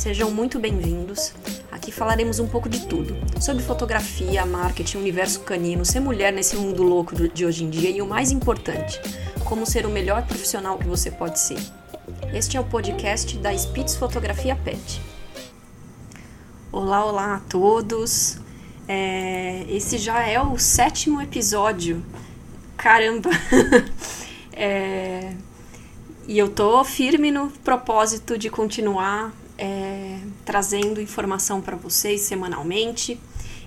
Sejam muito bem-vindos. Aqui falaremos um pouco de tudo: sobre fotografia, marketing, universo canino, ser mulher nesse mundo louco de hoje em dia e o mais importante, como ser o melhor profissional que você pode ser. Este é o podcast da Spitz Fotografia Pet. Olá, olá a todos. É, esse já é o sétimo episódio. Caramba! é, e eu tô firme no propósito de continuar é, trazendo informação para vocês semanalmente.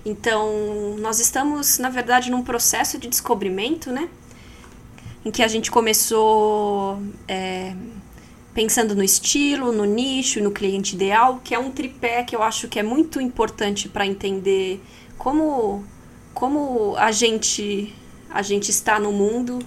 Então, nós estamos, na verdade, num processo de descobrimento, né? Em que a gente começou é, pensando no estilo, no nicho, no cliente ideal, que é um tripé que eu acho que é muito importante para entender como, como a gente a gente está no mundo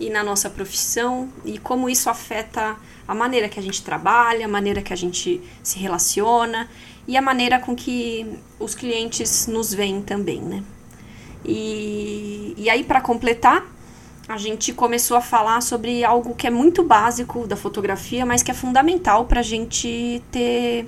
e na nossa profissão e como isso afeta a maneira que a gente trabalha, a maneira que a gente se relaciona e a maneira com que os clientes nos veem também, né? E, e aí, para completar, a gente começou a falar sobre algo que é muito básico da fotografia, mas que é fundamental para a gente ter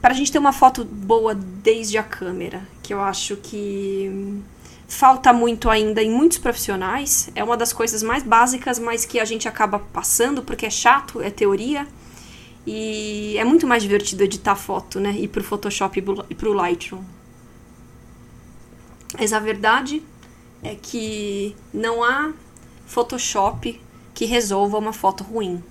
para a gente ter uma foto boa desde a câmera, que eu acho que falta muito ainda em muitos profissionais. É uma das coisas mais básicas, mas que a gente acaba passando porque é chato, é teoria. E é muito mais divertido editar foto, né? Ir pro Photoshop e pro Lightroom. Mas a verdade é que não há Photoshop que resolva uma foto ruim.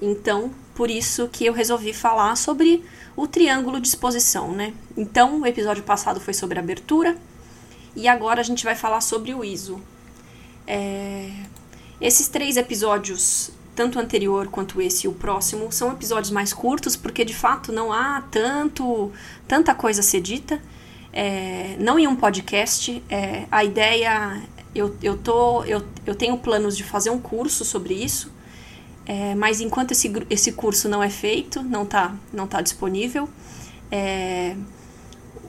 Então, por isso que eu resolvi falar sobre o triângulo de exposição, né? Então, o episódio passado foi sobre abertura, e agora a gente vai falar sobre o ISO. É... Esses três episódios, tanto o anterior quanto esse e o próximo, são episódios mais curtos, porque de fato não há tanto, tanta coisa a ser dita. É... Não em um podcast. É... A ideia. Eu, eu, tô, eu, eu tenho planos de fazer um curso sobre isso, é, mas enquanto esse, esse curso não é feito, não está não tá disponível, é,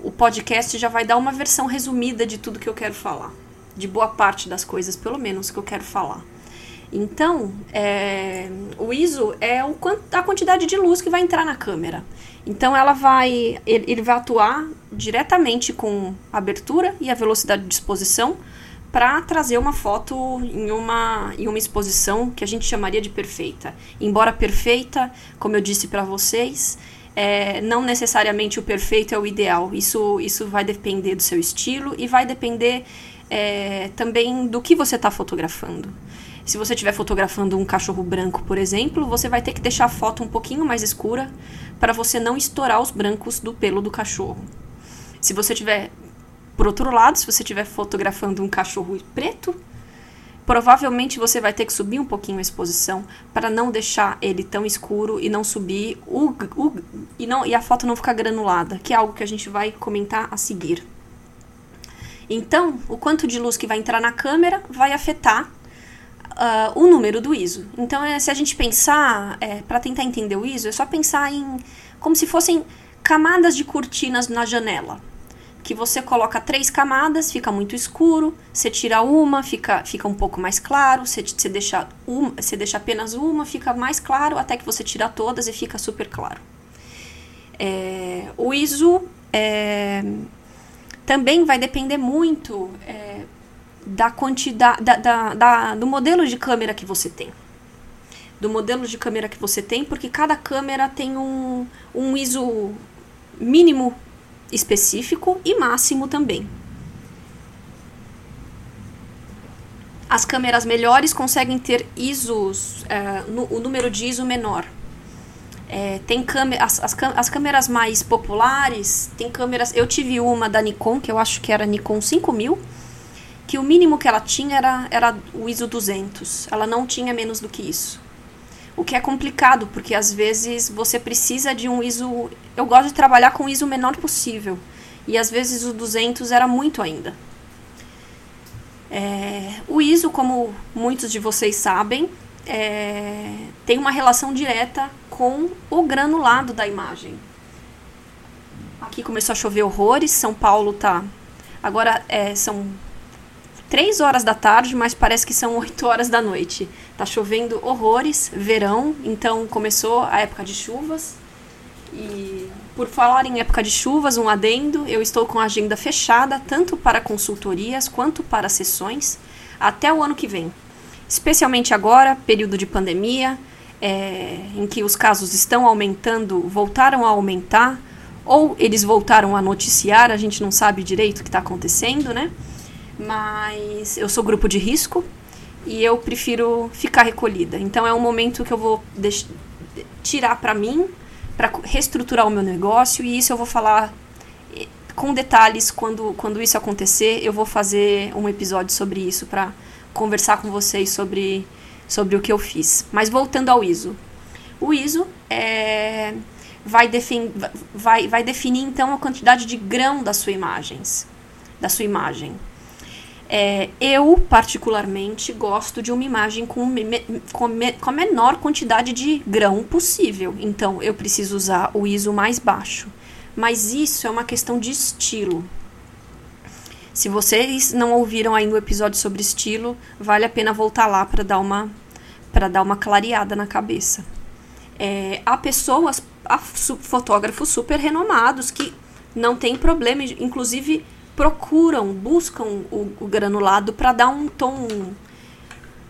o podcast já vai dar uma versão resumida de tudo que eu quero falar. De boa parte das coisas, pelo menos, que eu quero falar. Então, é, o ISO é o, a quantidade de luz que vai entrar na câmera. Então, ela vai, ele, ele vai atuar diretamente com a abertura e a velocidade de exposição para trazer uma foto em uma, em uma exposição que a gente chamaria de perfeita. Embora perfeita, como eu disse para vocês, é, não necessariamente o perfeito é o ideal. Isso, isso vai depender do seu estilo e vai depender é, também do que você está fotografando. Se você estiver fotografando um cachorro branco, por exemplo, você vai ter que deixar a foto um pouquinho mais escura para você não estourar os brancos do pelo do cachorro. Se você tiver, por outro lado, se você estiver fotografando um cachorro preto, Provavelmente você vai ter que subir um pouquinho a exposição para não deixar ele tão escuro e não subir o, o, e, não, e a foto não ficar granulada, que é algo que a gente vai comentar a seguir. Então, o quanto de luz que vai entrar na câmera vai afetar uh, o número do ISO. Então, é, se a gente pensar, é, para tentar entender o ISO, é só pensar em como se fossem camadas de cortinas na janela que você coloca três camadas, fica muito escuro, você tira uma, fica, fica um pouco mais claro, você, você, deixa uma, você deixa apenas uma, fica mais claro, até que você tira todas e fica super claro. É, o ISO é, também vai depender muito é, da quantidade, da, da, da, do modelo de câmera que você tem. Do modelo de câmera que você tem, porque cada câmera tem um, um ISO mínimo específico e máximo também. As câmeras melhores conseguem ter ISOs, é, no, o número de ISO menor. É, tem câmera, as, as, as, câmeras mais populares, tem câmeras. Eu tive uma da Nikon, que eu acho que era Nikon 5000, que o mínimo que ela tinha era, era o ISO 200. Ela não tinha menos do que isso. O que é complicado, porque às vezes você precisa de um ISO. Eu gosto de trabalhar com o ISO menor possível. E às vezes o 200 era muito ainda. É, o ISO, como muitos de vocês sabem, é, tem uma relação direta com o granulado da imagem. Aqui começou a chover horrores, São Paulo tá. Agora é, são 3 horas da tarde, mas parece que são 8 horas da noite. Tá chovendo horrores, verão, então começou a época de chuvas. E por falar em época de chuvas, um adendo, eu estou com a agenda fechada tanto para consultorias quanto para sessões até o ano que vem. Especialmente agora, período de pandemia, é, em que os casos estão aumentando, voltaram a aumentar, ou eles voltaram a noticiar, a gente não sabe direito o que está acontecendo, né? Mas eu sou grupo de risco e eu prefiro ficar recolhida. Então é um momento que eu vou tirar para mim, para reestruturar o meu negócio e isso eu vou falar com detalhes quando, quando isso acontecer. Eu vou fazer um episódio sobre isso para conversar com vocês sobre, sobre o que eu fiz. Mas voltando ao ISO. O ISO é, vai, vai, vai definir então a quantidade de grão das suas imagens, da sua imagem. É, eu, particularmente, gosto de uma imagem com, me, com, me, com a menor quantidade de grão possível. Então, eu preciso usar o ISO mais baixo. Mas isso é uma questão de estilo. Se vocês não ouviram ainda o episódio sobre estilo, vale a pena voltar lá para dar uma para dar uma clareada na cabeça. É, há pessoas, há fotógrafos super renomados que não tem problema, inclusive procuram, buscam o, o granulado para dar um tom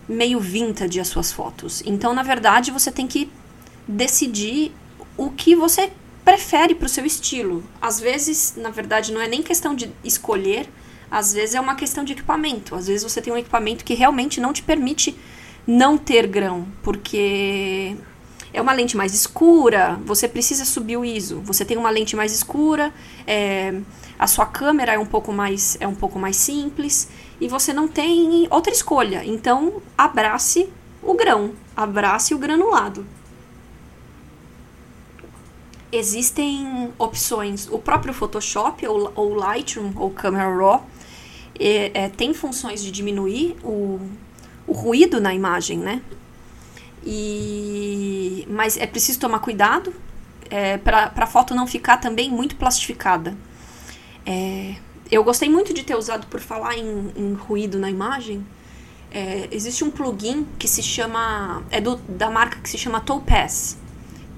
meio vintage às suas fotos. Então, na verdade, você tem que decidir o que você prefere para o seu estilo. Às vezes, na verdade, não é nem questão de escolher, às vezes é uma questão de equipamento. Às vezes você tem um equipamento que realmente não te permite não ter grão, porque é uma lente mais escura, você precisa subir o ISO. Você tem uma lente mais escura, é, a sua câmera é um pouco mais é um pouco mais simples e você não tem outra escolha. Então, abrace o grão, abrace o granulado. Existem opções, o próprio Photoshop ou, ou Lightroom ou Camera Raw é, é, tem funções de diminuir o, o ruído na imagem, né? E, mas é preciso tomar cuidado é, para a foto não ficar também muito plastificada. É, eu gostei muito de ter usado por falar em, em ruído na imagem. É, existe um plugin que se chama. É do, da marca que se chama Topaz.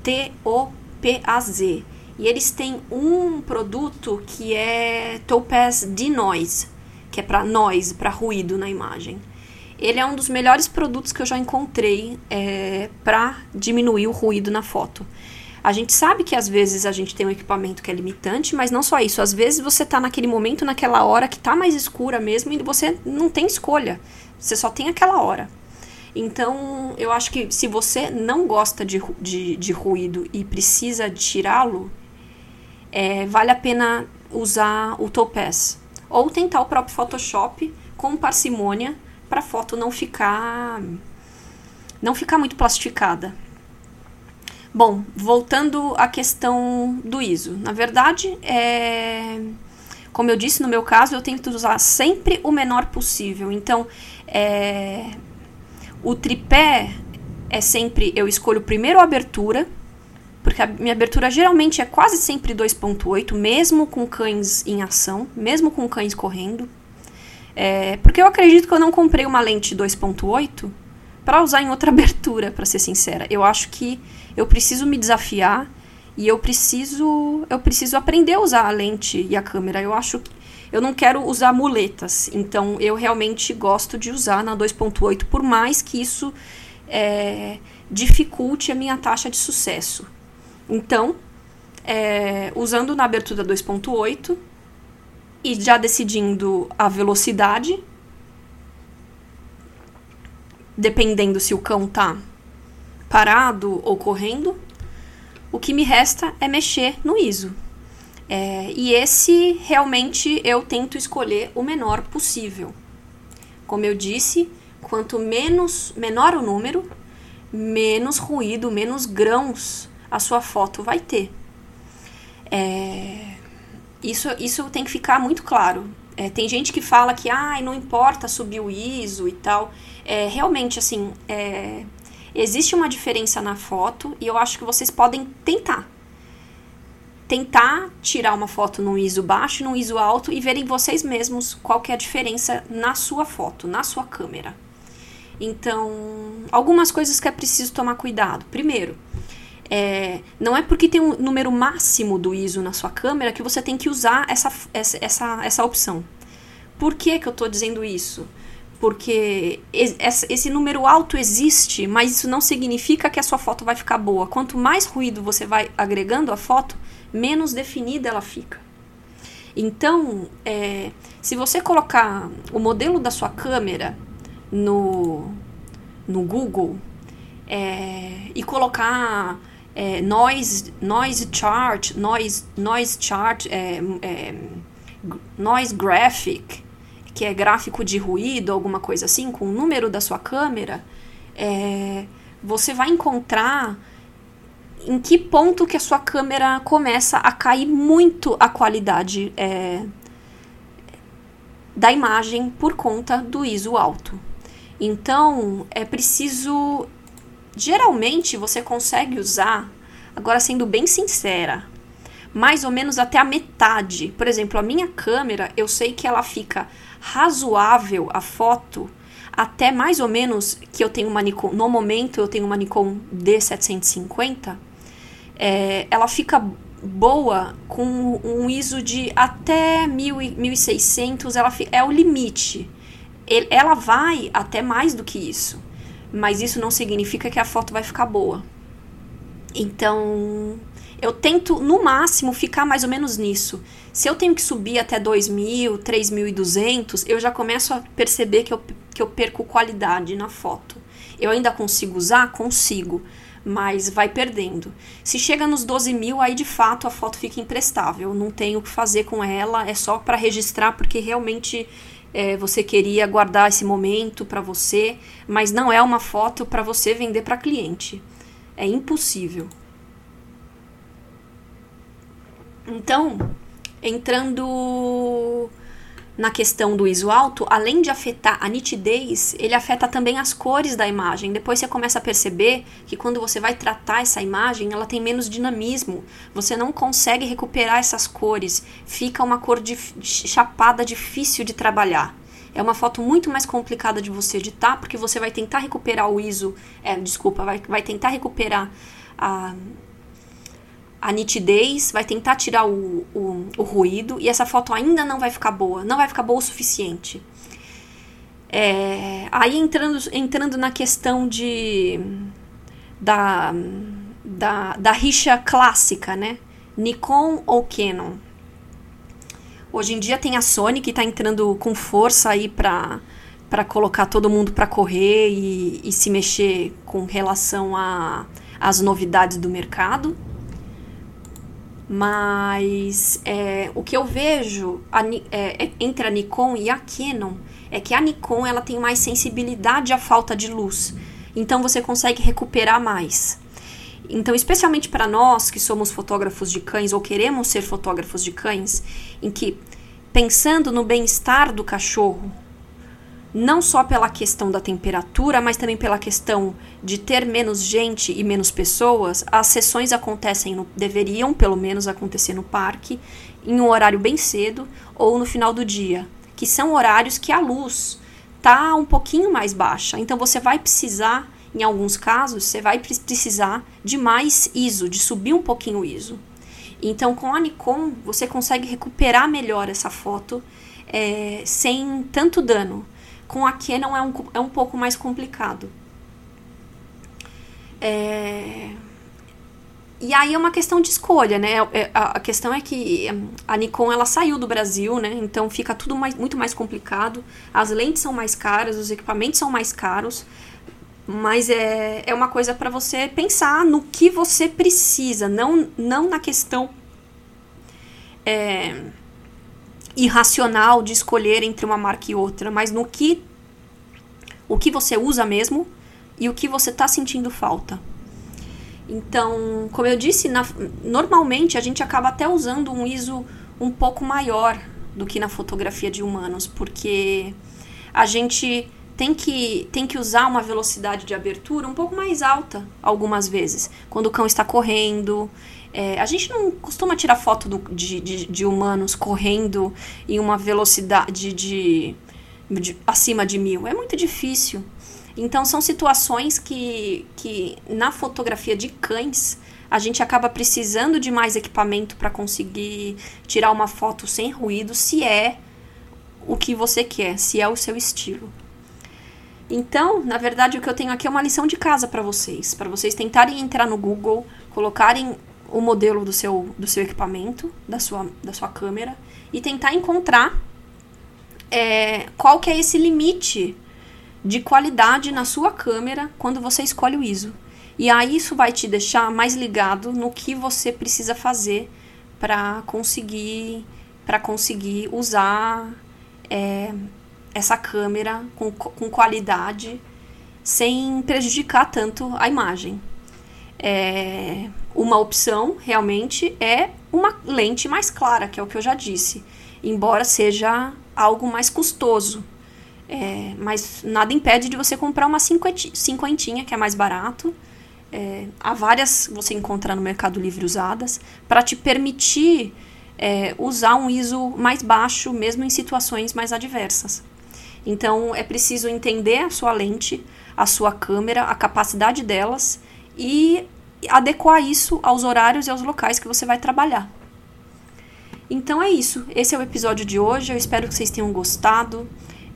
T-O-P-A-Z. E eles têm um produto que é Topaz Denoise, que é para noise, para ruído na imagem. Ele é um dos melhores produtos que eu já encontrei é, para diminuir o ruído na foto. A gente sabe que às vezes a gente tem um equipamento que é limitante, mas não só isso. Às vezes você está naquele momento, naquela hora que está mais escura mesmo e você não tem escolha. Você só tem aquela hora. Então, eu acho que se você não gosta de, de, de ruído e precisa tirá-lo, é, vale a pena usar o Topaz. Ou tentar o próprio Photoshop com parcimônia para a foto não ficar não ficar muito plastificada. Bom, voltando à questão do ISO. Na verdade, é, como eu disse, no meu caso, eu tento usar sempre o menor possível. Então, é, o tripé é sempre. Eu escolho primeiro a abertura, porque a minha abertura geralmente é quase sempre 2,8, mesmo com cães em ação, mesmo com cães correndo. É, porque eu acredito que eu não comprei uma lente 2.8 para usar em outra abertura, para ser sincera. Eu acho que eu preciso me desafiar e eu preciso eu preciso aprender a usar a lente e a câmera. Eu acho que eu não quero usar muletas, então eu realmente gosto de usar na 2.8, por mais que isso é, dificulte a minha taxa de sucesso. Então, é, usando na abertura 2.8, e já decidindo a velocidade, dependendo se o cão tá parado ou correndo, o que me resta é mexer no ISO. É, e esse realmente eu tento escolher o menor possível. Como eu disse, quanto menos menor o número, menos ruído, menos grãos a sua foto vai ter. É, isso, isso tem que ficar muito claro. É, tem gente que fala que ah, não importa subir o ISO e tal. É, realmente, assim, é, existe uma diferença na foto e eu acho que vocês podem tentar. Tentar tirar uma foto num ISO baixo e num ISO alto e verem vocês mesmos qual que é a diferença na sua foto, na sua câmera. Então, algumas coisas que é preciso tomar cuidado. Primeiro, é, não é porque tem um número máximo do ISO na sua câmera que você tem que usar essa, essa, essa, essa opção. Por que, que eu estou dizendo isso? Porque esse número alto existe, mas isso não significa que a sua foto vai ficar boa. Quanto mais ruído você vai agregando à foto, menos definida ela fica. Então, é, se você colocar o modelo da sua câmera no, no Google é, e colocar é, noise, noise chart, noise, noise chart, é, é, noise graphic, que é gráfico de ruído, alguma coisa assim, com o número da sua câmera, é, você vai encontrar em que ponto que a sua câmera começa a cair muito a qualidade é, da imagem por conta do ISO alto. Então, é preciso Geralmente você consegue usar, agora sendo bem sincera, mais ou menos até a metade. Por exemplo, a minha câmera, eu sei que ela fica razoável a foto até mais ou menos que eu tenho uma Nikon, no momento eu tenho uma Nikon D750, é, ela fica boa com um ISO de até 1600, ela é o limite. ela vai até mais do que isso mas isso não significa que a foto vai ficar boa. Então, eu tento no máximo ficar mais ou menos nisso. Se eu tenho que subir até 2.000, 3.200, eu já começo a perceber que eu, que eu perco qualidade na foto. Eu ainda consigo usar? Consigo, mas vai perdendo. Se chega nos 12 mil, aí de fato a foto fica imprestável. Não tenho o que fazer com ela, é só para registrar, porque realmente é, você queria guardar esse momento para você, mas não é uma foto para você vender para cliente. É impossível. Então, entrando na questão do ISO alto, além de afetar a nitidez, ele afeta também as cores da imagem. Depois você começa a perceber que quando você vai tratar essa imagem, ela tem menos dinamismo. Você não consegue recuperar essas cores. Fica uma cor de chapada difícil de trabalhar. É uma foto muito mais complicada de você editar, porque você vai tentar recuperar o ISO, é, desculpa, vai, vai tentar recuperar a a nitidez, vai tentar tirar o, o, o, ruído e essa foto ainda não vai ficar boa, não vai ficar boa o suficiente. É, aí entrando, entrando na questão de da, da, da rixa clássica, né? Nikon ou Canon? Hoje em dia tem a Sony que está entrando com força aí para para colocar todo mundo para correr e, e, se mexer com relação às novidades do mercado. Mas é, o que eu vejo a, é, entre a Nikon e a Canon é que a Nikon ela tem mais sensibilidade à falta de luz, então você consegue recuperar mais. Então, especialmente para nós que somos fotógrafos de cães ou queremos ser fotógrafos de cães, em que pensando no bem-estar do cachorro, não só pela questão da temperatura, mas também pela questão de ter menos gente e menos pessoas, as sessões acontecem, no, deveriam pelo menos acontecer no parque, em um horário bem cedo ou no final do dia, que são horários que a luz tá um pouquinho mais baixa. Então você vai precisar, em alguns casos, você vai precisar de mais ISO, de subir um pouquinho o ISO. Então com a Nikon você consegue recuperar melhor essa foto é, sem tanto dano com a Canon é um, é um pouco mais complicado. É... E aí é uma questão de escolha, né? É, a questão é que hum, a Nikon ela saiu do Brasil, né? Então fica tudo mais, muito mais complicado. As lentes são mais caras, os equipamentos são mais caros. Mas é, é uma coisa para você pensar no que você precisa, não, não na questão é, irracional de escolher entre uma marca e outra, mas no que o que você usa mesmo e o que você está sentindo falta. Então, como eu disse, na, normalmente a gente acaba até usando um ISO um pouco maior do que na fotografia de humanos, porque a gente tem que, tem que usar uma velocidade de abertura um pouco mais alta algumas vezes. Quando o cão está correndo. É, a gente não costuma tirar foto do, de, de, de, humanos correndo em uma velocidade de, de, acima de mil. É muito difícil. Então são situações que, que na fotografia de cães a gente acaba precisando de mais equipamento para conseguir tirar uma foto sem ruído, se é o que você quer, se é o seu estilo. Então, na verdade, o que eu tenho aqui é uma lição de casa para vocês, para vocês tentarem entrar no Google, colocarem o modelo do seu, do seu equipamento, da sua, da sua câmera, e tentar encontrar é, qual que é esse limite de qualidade na sua câmera quando você escolhe o ISO. E aí isso vai te deixar mais ligado no que você precisa fazer para conseguir para conseguir usar é, essa câmera com, com qualidade sem prejudicar tanto a imagem. É, uma opção realmente é uma lente mais clara, que é o que eu já disse, embora seja algo mais custoso. É, mas nada impede de você comprar uma cinquentinha, que é mais barato. É, há várias você encontra no Mercado Livre usadas para te permitir é, usar um ISO mais baixo, mesmo em situações mais adversas. Então é preciso entender a sua lente, a sua câmera, a capacidade delas e adequar isso aos horários e aos locais que você vai trabalhar. Então é isso. Esse é o episódio de hoje. Eu espero que vocês tenham gostado.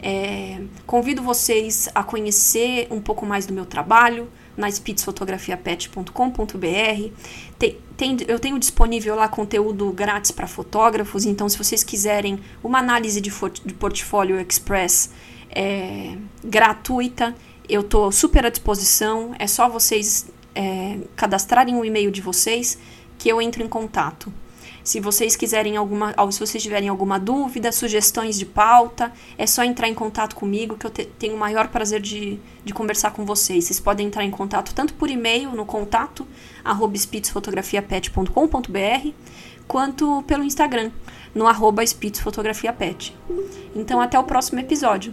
É, convido vocês a conhecer um pouco mais do meu trabalho na spitzfotografiapet.com.br. Tem, tem, eu tenho disponível lá conteúdo grátis para fotógrafos, então se vocês quiserem uma análise de, de portfólio express é, gratuita, eu estou super à disposição. É só vocês é, cadastrarem o e-mail de vocês que eu entro em contato. Se vocês quiserem alguma, se vocês tiverem alguma dúvida, sugestões de pauta, é só entrar em contato comigo que eu te, tenho o maior prazer de, de conversar com vocês. Vocês podem entrar em contato tanto por e-mail no contato @spitzfotografiapet.com.br quanto pelo Instagram no arroba. Então até o próximo episódio.